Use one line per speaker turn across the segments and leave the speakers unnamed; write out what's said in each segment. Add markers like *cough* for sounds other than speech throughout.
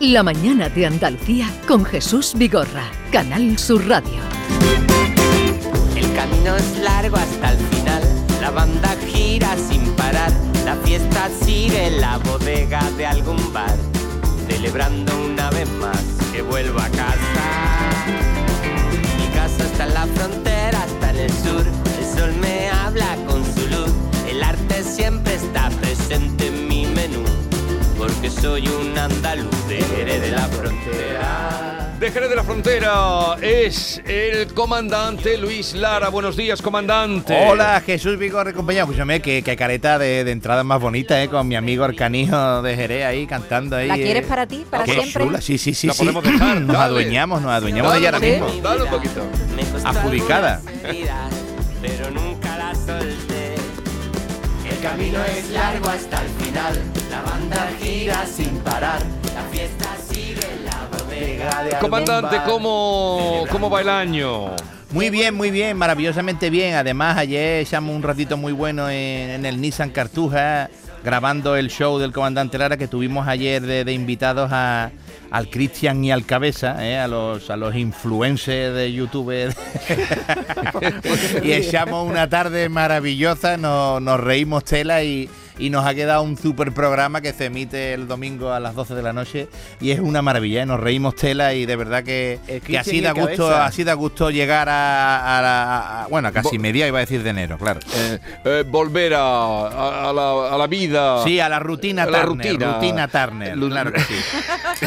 La Mañana de Andalucía con Jesús Vigorra, Canal Sur Radio.
El camino es largo hasta el final, la banda gira sin parar, la fiesta sigue en la bodega de algún bar, celebrando una vez más que vuelvo a casa. Mi casa está en la frontera, está en el sur, el sol me habla con su luz, el arte siempre está presente en soy un andaluz de Jerez de la frontera.
De Jerez de la Frontera es el comandante Luis Lara. Buenos días, comandante.
Hola, Jesús Vigor, compañero. Escúchame, qué, qué careta de, de entrada más bonita, ¿eh? Con mi amigo Arcanijo de Jerez ahí cantando ahí.
¿La
eh.
quieres para ti, para
Qué
siempre?
chula, sí, sí, sí.
La
sí.
podemos dejar,
Nos
dale.
adueñamos, nos adueñamos de ella ahora mismo.
Dale un poquito.
Adjudicada.
Pero camino es largo hasta el final. La banda gira sin parar. La fiesta sigue en la bodega de
Comandante. ¿cómo, ¿cómo va el año?
Muy bien, muy bien, maravillosamente bien. Además, ayer echamos un ratito muy bueno en, en el Nissan Cartuja, grabando el show del comandante Lara que tuvimos ayer de, de invitados a, al Cristian y al Cabeza, ¿eh? a, los, a los influencers de YouTube. *laughs* *laughs* y echamos una tarde maravillosa, nos, nos reímos tela y, y nos ha quedado un super programa que se emite el domingo a las 12 de la noche y es una maravilla, ¿eh? nos reímos tela y de verdad que, así da gusto,
Cabeza.
así da gusto llegar a, a la- a- bueno, a casi media iba a decir de enero, claro.
Eh, eh, volver a, a- a la, a la vida.
Sí, a la rutina
A la
Turner,
rutina.
rutina Turner,
Lu-
claro que sí. *laughs*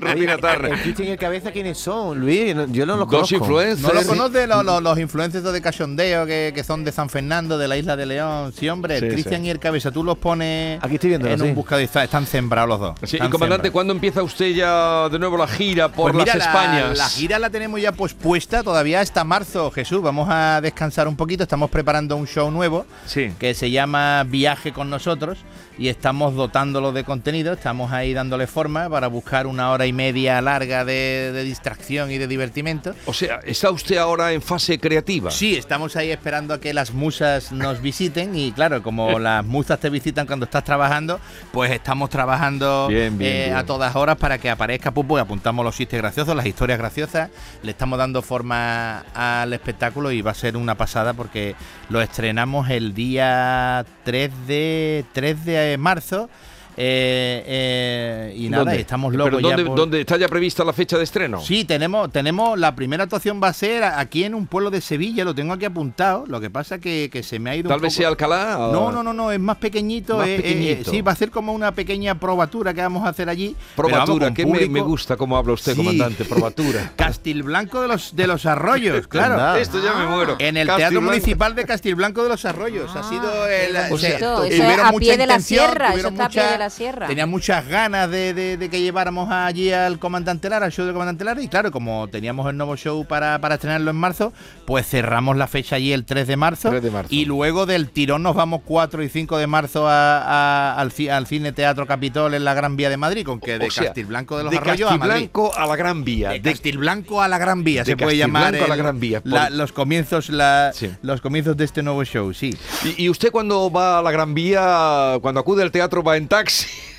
Rutina Turner.
El Cristian y el Cabeza, ¿quiénes son, Luis? Yo no los
Dos
conozco.
influencers.
¿No lo conoces los, los, los influencers de cachondeo que, que son de San Fernando, de la isla de León? Sí, hombre, el
Sí,
Y el Cabeza, tú los pones
Aquí estoy viéndolo,
en
sí.
un buscador y está- están sembrados los dos.
Sí, y comandante,
sembrados.
¿cuándo empieza usted ya de nuevo la gira por
Pues mira,
las
la-
Españas?
La, gira la tenemos ya pues puesta todavía hasta marzo, Jesús. Vamos a descansar un poquito. Estamos preparando un show nuevo
Sí.
que se llama Viaje con nosotros y estamos dotándolo de contenido. Estamos ahí dándole forma para buscar una hora y media larga de, de distracción y de divertimento.
O sea, ¿está usted ahora en fase creativa?
Sí, estamos ahí esperando a que las musas nos visiten y claro, como *laughs* las musas te visitan cuando estás trabajando, pues estamos trabajando
Bien, bien,
eh,
bien.
a todas horas para que aparezca Pupo y apuntamos los chistes graciosos, las historias graciosas, le estamos dando forma al espectáculo y va a ser una pasada porque lo estrenamos el día 3 de, 3 de marzo. Eh, eh, y nada,
¿Dónde?
estamos
¿Pero
locos ya
¿dónde,
por-
dónde está ya prevista la fecha de estreno?
Sí, tenemos, tenemos, la primera actuación va a ser aquí en un pueblo de Sevilla, lo tengo aquí apuntado, lo que pasa que, que se me ha ido
Tal
un
vez
poco-
sea Alcalá. o-
No, no, no, no, es más pequeñito,
Más
eh, eh,
pequeñito.
sí, va a ser como una pequeña probatura que vamos a hacer allí. pero
Probatura, que me, gusta cómo habla usted,
Sí.
comandante. Probatura. *laughs*
Castilblanco de los de los Arroyos, *laughs* claro.
Esto ya me muero.
En el
Castilblanco.
Teatro Municipal de Castilblanco de los Arroyos. ha
Ah,
sido el.
qué
o sea, tuvieron
es a
mucha
pie de la
intención,
sierra, eso
tuvieron
está a pie
mucha-
de la sierra.
Tenían muchas ganas de, de- de que lleváramos allí al comandante Lara, al show del comandante Lara. Y claro, como teníamos el nuevo show para, para estrenarlo en marzo, pues cerramos la fecha allí el 3 de marzo.
3 de marzo.
Y luego del tirón nos vamos 4 y 5 de marzo a- a- al, ci- al Cine Teatro Capitol en la Gran Vía de Madrid, con que de
O sea,
Castilblanco de los
de
Arroyos a Madrid.
A la Gran Vía.
De
De-
Castilblanco a la Gran Vía,
de
se puede llamar.
A la Gran Vía, por-
la- los comienzos, la-
Sí.
los comienzos de este nuevo show, sí.
y, y usted cuando va a la Gran Vía, cuando acude al teatro, va en taxi.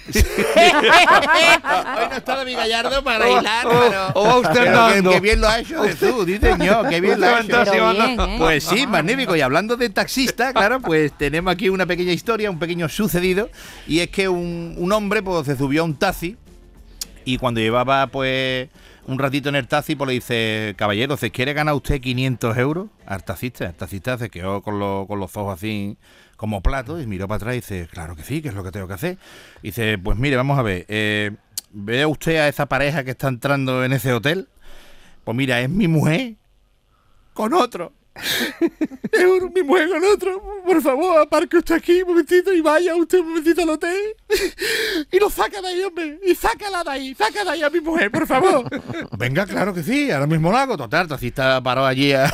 Hoy no está David Gallardo para hilar,
o,
pero...
o va usted
pero que,
andando.
que bien lo ha hecho Jesús, dice yo, que bien lo ha hecho.
va va
bien, ¿eh?
Pues sí, magnífico. Y hablando de taxista, claro, pues tenemos aquí una pequeña historia, un pequeño sucedido. Y es que un, un hombre pues se subió a un taxi y cuando llevaba pues un ratito en el taxi, pues le dice, caballero, ¿se quiere ganar usted 500 euros? Al taxista, el taxista se quedó con, lo- con los ojos así como platos y miró para atrás y dice, claro que sí, que es lo que tengo que hacer. Y dice, pues mire, vamos a ver, eh, ¿ve usted a esa pareja que está entrando en ese hotel? Pues mira, es mi mujer con otro. *laughs* Es un- mi mujer con otro. Por favor, aparque usted aquí un momentito y vaya usted un momentito al hotel. *laughs* Y lo saca de ahí, hombre. Y sácala de ahí. Saca de ahí a mi mujer, por favor. *laughs* Venga, claro que sí. Ahora mismo lo hago. Total, el taxista paró allí, a-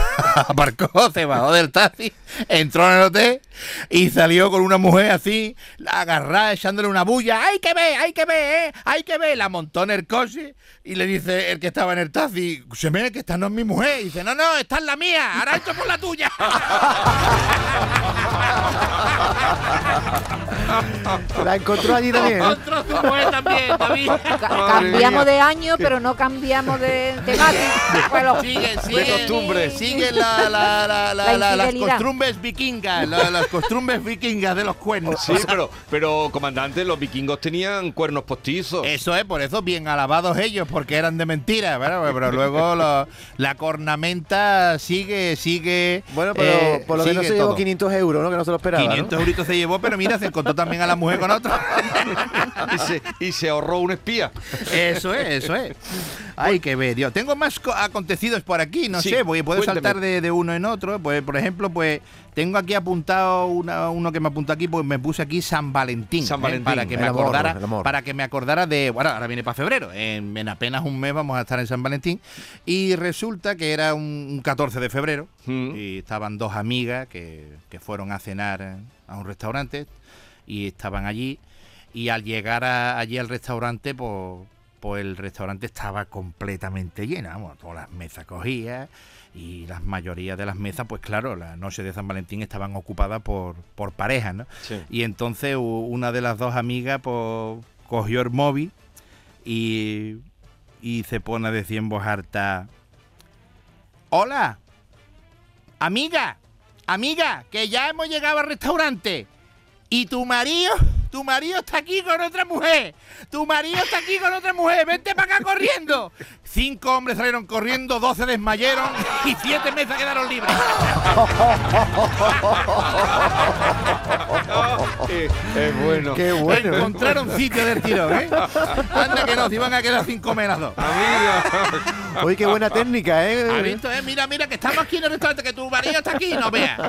aparcó, se bajó del taxi, entró en el hotel y salió con una mujer así, la agarrada, echándole una bulla. ¡Hay que ver, hay que ver, eh! ¡Hay que ver! La montó en el coche y le dice el que estaba en el taxi, se me que esta no es mi mujer. Y dice, no, no, esta es la mía. Ahora por la tuya. *laughs* *laughs*
La encontró allí también.
Encontró su mujer también, David.
Cambiamos de año, pero no cambiamos de temática. Bueno,
Sigue,
De
sigue.
costumbre.
Sigue la, la, la, la-
La
la- las costumbres vikingas, la- las costumbres vikingas de los cuernos.
Sí, pero, pero comandante, los vikingos tenían cuernos postizos.
Eso es, por eso bien alabados ellos, porque eran de mentira, ¿verdad? pero luego lo- la cornamenta sigue, sigue.
Bueno, pero
eh,
por lo menos
sigue
se llevó
todo.
500 euros, ¿no? Que no se lo esperaba. ¿no?
500 euritos se llevó, pero mira, se encontró también a la mujer con otro. *laughs*
Y, se, y se ahorró un espía.
Eso es, eso es. Ay, qué bello. Tengo más co- acontecidos por aquí, no
Sí,
sé, voy, puedo
cuénteme.
saltar de, de uno en otro. Pues, por ejemplo, pues tengo aquí apuntado una- uno que me apuntó aquí, pues me puse aquí San Valentín.
San
¿eh?
Valentín.
Para que
El
me
amor,
acordara, para que me acordara de. Bueno, ahora viene para febrero. En, en apenas un mes vamos a estar en San Valentín. Y resulta que era un, un 14 de febrero.
Mm.
Y estaban dos amigas que, que fueron a cenar a un restaurante. Y estaban allí. Y al llegar a- allí al restaurante, pues, pues el restaurante estaba completamente lleno. Vamos, todas las mesas cogidas. Y la mayoría de las mesas, pues claro, la noche de San Valentín estaban ocupadas por, por parejas, ¿no?
Sí.
Y entonces una de las dos amigas pues, cogió el móvil y, y se pone a decir en voz harta, hola, amiga, amiga, que ya hemos llegado al restaurante y tu marido, tu marido está aquí con otra mujer, tu marido está aquí con otra mujer, vente para acá corriendo. Cinco hombres salieron corriendo, doce desmayaron y siete mesas quedaron libres. *laughs*
Es bueno.
Qué bueno.
Encontraron sitio del tirón, ¿eh? Anda que no, se iban a quedar sin comer las dos.
Amiga.
Oye, qué buena técnica,
¿Has
¿eh?
visto, eh? Mira, mira, que estamos aquí en el restaurante, que tu marido está aquí, no veas.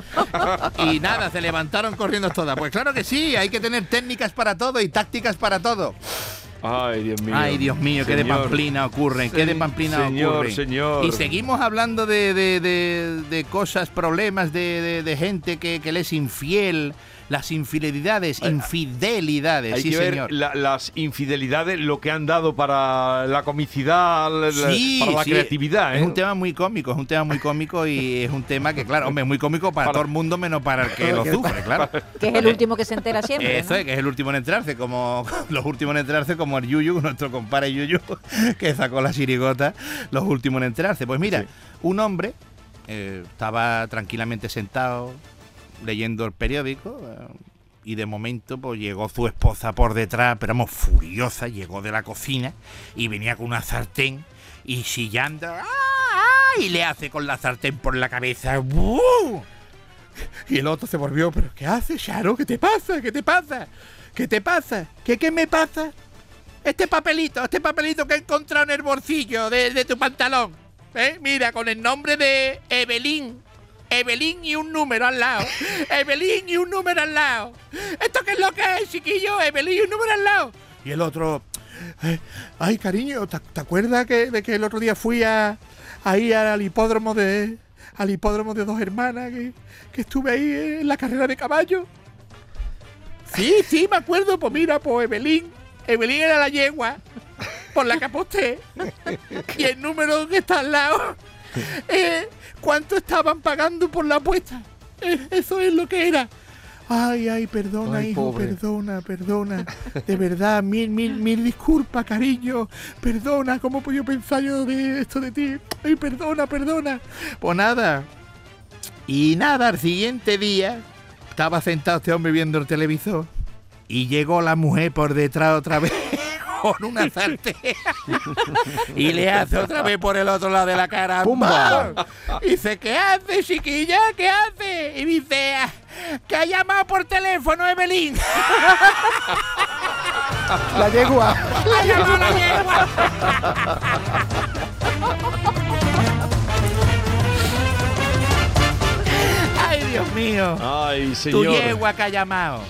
Y nada, se levantaron corriendo todas. Pues claro que sí, hay que tener técnicas para todo y tácticas para todo.
Ay, Dios mío.
Ay, Dios mío, qué de pamplina ocurren, qué de pamplina
Señor,
ocurren.
señor.
Y seguimos hablando de, de- de- de cosas, problemas de, de- de gente que, que le es infiel, las infidelidades, infidelidades,
Hay
sí
que
señor.
ver la- las infidelidades, lo que han dado para la comicidad, la-
Sí,
para la
sí,
creatividad.
Es
¿eh?
un tema muy cómico, es un tema muy cómico y es un tema que, claro, hombre, es muy cómico para,
Para-
todo el mundo menos para el que lo sufre, claro. *laughs*
que es el último que se entera siempre.
Eso
¿no?
es, que es el último en entrarse, como *laughs* los últimos en entrarse, como el Yuyu, nuestro compadre Yuyu, *laughs* que sacó la chirigota, los últimos en entrarse. Pues mira,
Sí.
un hombre eh, estaba tranquilamente sentado leyendo el periódico eh, y de momento pues llegó su esposa por detrás, pero vamos, furiosa, llegó de la cocina y venía con una sartén y chillando, ¡ah! ah", y le hace con la sartén por la cabeza, ¡bu! Y el otro se volvió, ¿pero qué haces, Charo? ¿Qué te pasa? ¿Qué te pasa? ¿Qué te pasa? ¿Qué, qué me pasa? Este papelito, este papelito que he encontrado en el bolsillo de, de tu pantalón. ¿eh? Mira, con el nombre de Evelyn. Evelyn y un número al lado. Evelyn y un número al lado. ¿Esto qué es lo que es, chiquillo? Evelyn y un número al lado. Y el otro, "Eh, ay, cariño, ¿te, te acuerdas que, de que el otro día fui a, ahí al hipódromo de al hipódromo de dos hermanas que, que estuve ahí en la carrera de caballo? Sí, sí, me acuerdo. Pues mira, pues Evelyn. Evelyn era la yegua por la que aposté. Y el número que está al lado. *laughs* eh, ¿Cuánto estaban pagando por la apuesta? Eh, eso es lo que era. Ay, ay, perdona,
Ay,
hijo,
pobre.
perdona, perdona. *laughs* De verdad, mil, mil, mil disculpas, cariño. Perdona, ¿cómo puedo pensar yo de esto de ti? Ay, perdona, perdona. Pues nada. Y nada, al siguiente día estaba sentado este hombre viendo el televisor y llegó la mujer por detrás otra vez con una sartén *laughs* y le hace otra vez por el otro lado de la cara.
¡Pumba!
Y dice, ¿qué hace, chiquilla? ¿Qué hace? Y dice, "Ah, que ha llamado por teléfono Evelyn.
La yegua.
¡Ha llamado la yegua! *laughs* Dios mío!
Ay,
Tu
señor.
yegua que ha llamado.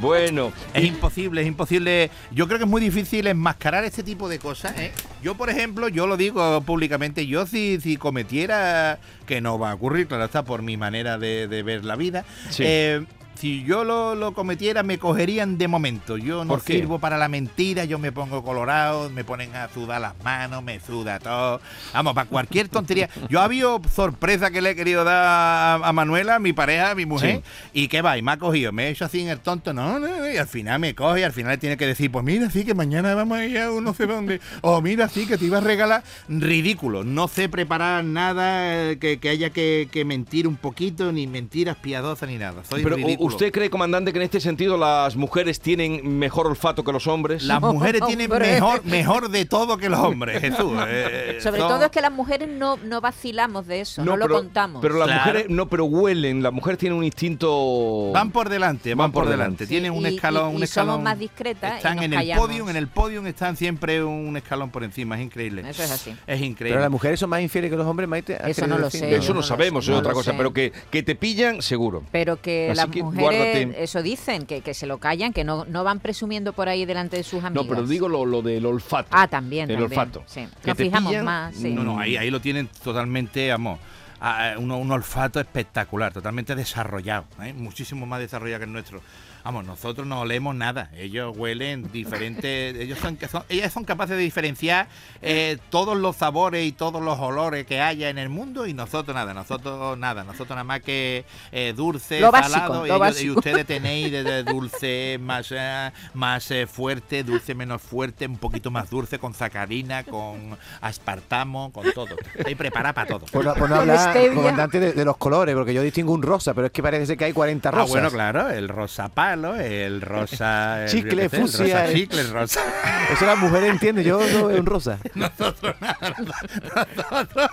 Bueno, *laughs*
Es imposible, es imposible. Yo creo que es muy difícil enmascarar este tipo de cosas. ¿eh? Yo, por ejemplo, yo lo digo públicamente, yo si, si cometiera, que no va a ocurrir, claro está, por mi manera de, de ver la vida,
Sí.
eh, si yo lo, lo cometiera, me cogerían de momento. Yo no sirvo para la mentira, yo me pongo colorado, me ponen a sudar las manos, me suda todo. Vamos, para cualquier tontería. Yo ha habido sorpresa que le he querido dar a, a Manuela, mi pareja, mi mujer, y que va, y me ha cogido, me he hecho así en el tonto, no, no, no, y al final me coge, y al final le tiene que decir, pues mira, sí, que mañana vamos a ir a un no sé dónde, o mira, sí, que te iba a regalar. Ridículo, no sé preparar nada eh, que, que haya que, que mentir un poquito, ni mentiras piadosas, ni nada. Soy
Pero ¿u-
ridículo.
¿Usted cree, comandante, que en este sentido las mujeres tienen mejor olfato que los hombres?
Las mujeres *laughs* tienen mejor, mejor de todo que los hombres, Jesús. eh,
Sobre
son-
todo es que las mujeres no, no vacilamos de eso, no, lo
pero,
contamos.
Pero las
Claro.
mujeres no, pero huelen. Las mujeres tienen un instinto.
Van por delante, van, por delante.
Sí,
Tienen un escalón,
y-
un escalón.
somos más discretas y
Están
nos
en el podio, en el podio están siempre un escalón por encima. Es increíble.
Eso es así.
Es
Pero
increíble.
las mujeres son más infieles que los hombres, Maite. ¿has
Eso no lo
decir?
sé.
Eso no, sabemos, es otra cosa. Pero que, que te pillan, seguro.
Pero que
Así
las
que
mujeres,
guárdate.
eso dicen, que, que se lo callan, que no, no van presumiendo por ahí delante de sus amigas.
No, pero digo lo, lo del olfato.
Ah, también,
El
también,
olfato.
sí.
Que
Nos
te
fijamos
pillan,
más, sí.
No, no, ahí, ahí lo tienen totalmente, vamos, a- a- un, un olfato espectacular, totalmente desarrollado, ¿eh? muchísimo más desarrollado que el nuestro. Vamos, nosotros no olemos nada, ellos huelen diferentes, *laughs* ellos son, son- ellas son capaces de diferenciar eh, todos los sabores y todos los olores que haya en el mundo y nosotros nada, nosotros nada, nosotros nada más que eh, dulce,
Lo básico,
salado,
lo
y, ellos- y
básico.
ustedes tenéis desde *laughs* dulce más, eh, más eh, fuerte, dulce menos fuerte, un poquito más dulce, con sacarina, con aspartamo, con todo. Estoy preparada para todo.
Por no, por no hablar, comandante, de, de los colores, porque yo distingo un rosa, pero es que parece que hay 40
Ah,
rosas.
bueno, claro, el rosa el rosa... el-
Chicle,
el
fucsia,
rosa
el-
chicle, rosa...
Eso las mujeres entienden, yo no veo un rosa. *laughs*
Nosotros nada, nosotros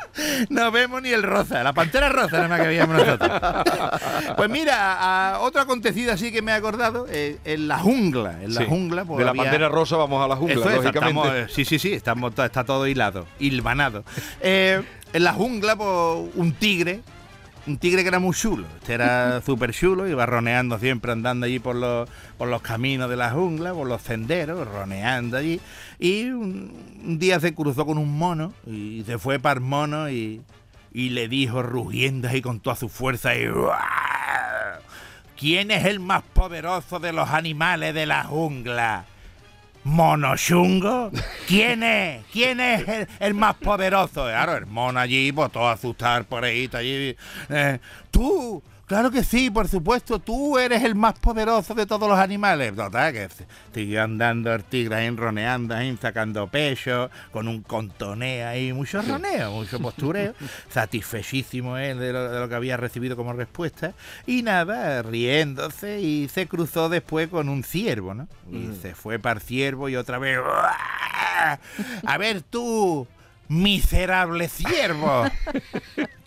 no vemos ni el rosa, la pantera rosa nada más que veíamos nosotros. Pues mira, a otro acontecido así que me he acordado, eh, en la jungla, en la
Sí.
jungla... pues
de la
había-
bandera rosa vamos a la jungla,
Eso es,
lógicamente.
estamos, eh, sí, sí, sí, estamos, está todo hilado, hilvanado. Eh, en la jungla, pues, un tigre, un tigre que era muy chulo. Este era *laughs* súper chulo, iba roneando siempre, andando allí por los, por los caminos de la jungla, por los senderos, roneando allí. Y un, un día se cruzó con un mono y se fue para el mono y, y le dijo rugiendo ahí con toda su fuerza y... "Uah, ¿Quién es el más poderoso de los animales de la jungla? ¿Monochungo? ¿Quién es? ¿Quién es el, más poderoso? Claro, el mono allí, pues todo asustar por ahí, allí. eh, tú, claro que sí, por supuesto, tú eres el más poderoso de todos los animales. Total, que siguió andando el tigre ahí roneando, ahí sacando pecho, con un contoneo ahí, mucho roneo, mucho postureo, *laughs* satisfechísimo él de lo, de lo que había recibido como respuesta, y nada, riéndose, y se cruzó después con un ciervo, ¿no? Y se fue para el ciervo y otra vez, a ver tú, miserable ciervo,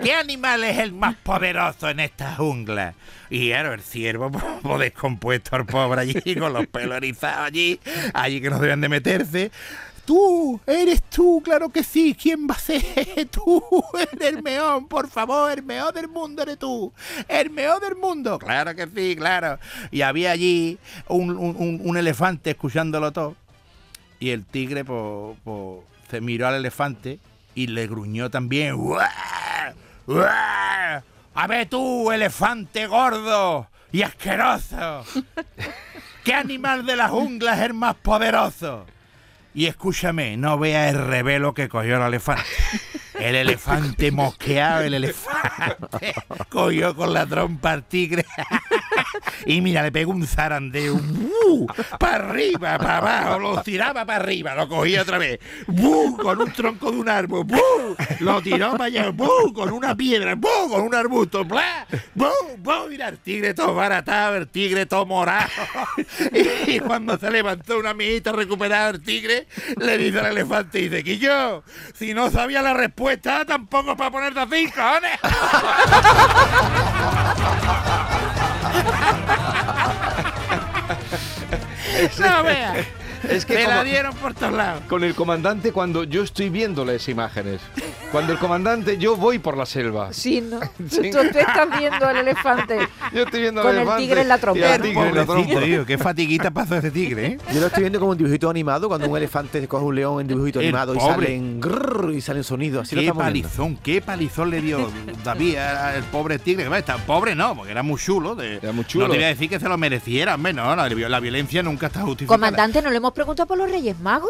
¿qué animal es el más poderoso en esta jungla? Y claro, el ciervo, pues, *laughs* pues, descompuesto el pobre allí, *laughs* con los pelos erizados allí, allí que no deben de meterse. Tú, eres tú, claro que sí. ¿Quién va a ser? *laughs* Tú, eres el meón, por favor, el meón del mundo eres tú. El meón del mundo. Claro que sí, claro. Y había allí un, un- un- un elefante escuchándolo todo. Y el tigre, pues, pues, se miró al elefante y le gruñó también. ¡Uah! ¡Uah! A ver tú, elefante gordo y asqueroso. *laughs* ¿Qué animal de la jungla es el más poderoso? Y escúchame, no veas el revelo que cogió el elefante. El elefante mosqueado, el elefante *laughs* cogió con la trompa al tigre. Y mira, le pegó un zarandeo. Para arriba, para abajo, lo tiraba para arriba, lo cogía otra vez. Con un tronco de un árbol. Lo tiró para allá. Con una piedra. Con un arbusto. ¡Bla! Mira, el tigre todo baratado, el tigre todo morado. Y cuando se levantó una amiguita recuperada el tigre, le dice al elefante, dice, Quillo, si no sabía la respuesta, tampoco para ponerte así, cojones. No, vea.
Es que
Me la
como-
dieron por todos lados.
con el comandante cuando yo estoy viendo las imágenes. Cuando el comandante, yo voy por la selva.
Sí, ¿no? *laughs*
Sí.
Tú, tú estás viendo al elefante. *laughs*
Yo estoy viendo al
Con el
elefante
tigre en la trompa.
la
tío, qué fatiguita pasó ese tigre, ¿eh?
Yo lo estoy viendo como un dibujito animado, cuando un elefante coge un león en dibujito
El
animado y salen grrr, y salen sonidos. Así lo
Qué
viendo.
palizón, qué palizón le dio David al pobre tigre. Que está- pobre no, porque era muy chulo. de-
Era muy chulo.
No te voy a decir que se lo mereciera, hombre, no, la, la violencia nunca está justificada.
Comandante, ¿no le hemos preguntado por los Reyes Magos?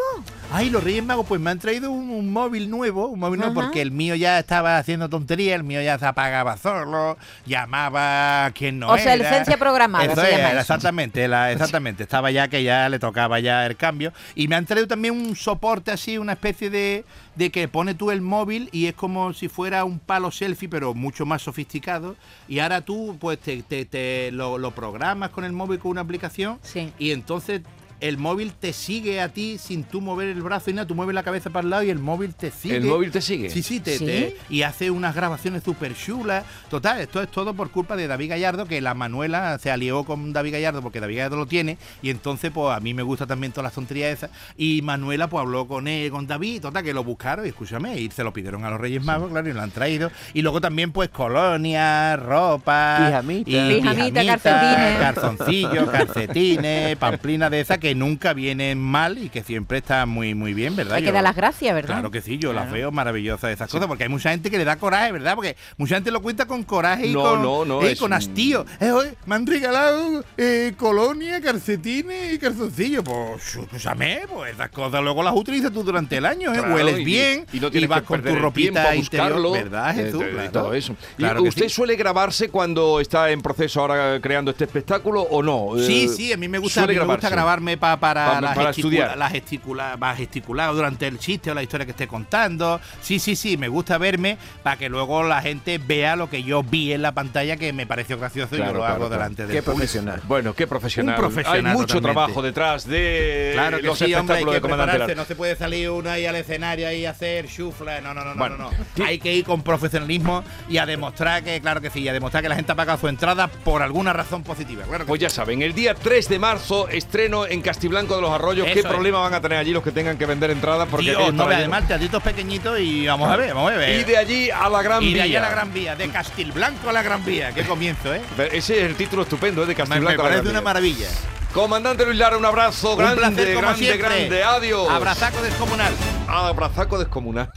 Ay, los Reyes Magos, pues me han traído un, un móvil nuevo, un móvil nuevo, porque el mío ya estaba haciendo tontería, el mío ya se apagaba solo, llamaba a quien no era.
Obsolescencia programada,
Eso
se llama
era,
eso.
exactamente, la- exactamente. Estaba ya que ya le tocaba ya el cambio. Y me han traído también un soporte así, una especie de, de que pone tú el móvil y es como si fuera un palo selfie, pero mucho más sofisticado. Y ahora tú, pues, te, te- te lo, lo programas con el móvil con una aplicación
Sí.
y entonces el móvil te sigue a ti sin tú mover el brazo y nada, tú mueves la cabeza para el lado y el móvil te sigue.
¿El móvil te sigue?
Sí, sí, te,
¿Sí?
te- y hace unas grabaciones súper chulas. Total, esto es todo por culpa de David Gallardo, que la Manuela se alió con David Gallardo porque David Gallardo lo tiene y entonces pues a mí me gusta también todas las tonterías esas y Manuela pues habló con él, con David, total, que lo buscaron y escúchame, y se lo pidieron a los Reyes Magos, claro, y lo han traído. Y luego también pues colonia, ropa,
Pijamita.
y
Pijamita, calcetines.
calzoncillos, calcetines, pamplina de esa que nunca vienen mal y que siempre están muy muy bien, ¿verdad?
Hay que
Yo-
dar las gracias, ¿verdad?
Claro que sí, yo las
Claro.
veo maravillosas esas cosas, porque hay mucha gente que le da coraje, ¿verdad? Porque mucha gente lo cuenta con coraje y
No,
con,
no, no,
eh, con
un-
hastío. Eh, oye, me han regalado eh, colonia, calcetines y calzoncillos. Pues, escúchame, pues esas cosas luego las utilizas tú durante el año, ¿eh?
Claro,
Hueles
y-
bien
y no tienes
vas
que
con
perder
tu ropita
a
interior,
buscarlo,
¿verdad,
eh,
Jesús? Claro.
todo eso. ¿Y usted
sí.
suele grabarse cuando está en proceso ahora creando este espectáculo o no?
Sí,
Eh,
sí, a mí me gusta, a
suele
mí me gusta
grabarse.
Pa- para,
Pa- para
gesticula-
estudiar.
las gesticula- para gesticular durante el chiste o la historia que esté contando. Sí, sí, sí, me gusta verme para que luego la gente vea lo que yo vi en la pantalla que me pareció gracioso y yo lo
claro,
hago
claro.
delante de
Qué profesional.
Bueno, qué profesional.
Un profesional
Hay mucho
totalmente.
trabajo detrás de
Claro que
los
sí, hombre, hay que
de Comandante
prepararse,
Lara.
no se puede salir uno ahí al escenario a hacer chufla, no, no, no, no,
Bueno,
no,
sí.
Hay que ir con profesionalismo y a demostrar que, claro que sí, y a demostrar que la gente ha pagado su entrada por alguna razón positiva, claro que
Pues
sí.
ya saben, el día 3 de marzo estreno en Castiblanco de los Arroyos.
Eso
¿Qué
es.
problema van a tener allí los que tengan que vender entradas? Porque
Dios, no, además teatritos pequeñitos y vamos a ver, vamos a ver.
Y de allí a la Gran
Y de
Vía.
ahí a la Gran Vía, de Castilblanco a la Gran Vía. Qué comienzo, ¿eh?
Ese es el título estupendo, ¿eh? de
Me,
Castiblanco
me
a la
parece
Gran
una
Vía.
maravilla.
Comandante Luis Lara, un abrazo
Un
grande,
placer
grande, grande. Adiós.
Abrazaco descomunal.
Abrazaco descomunal.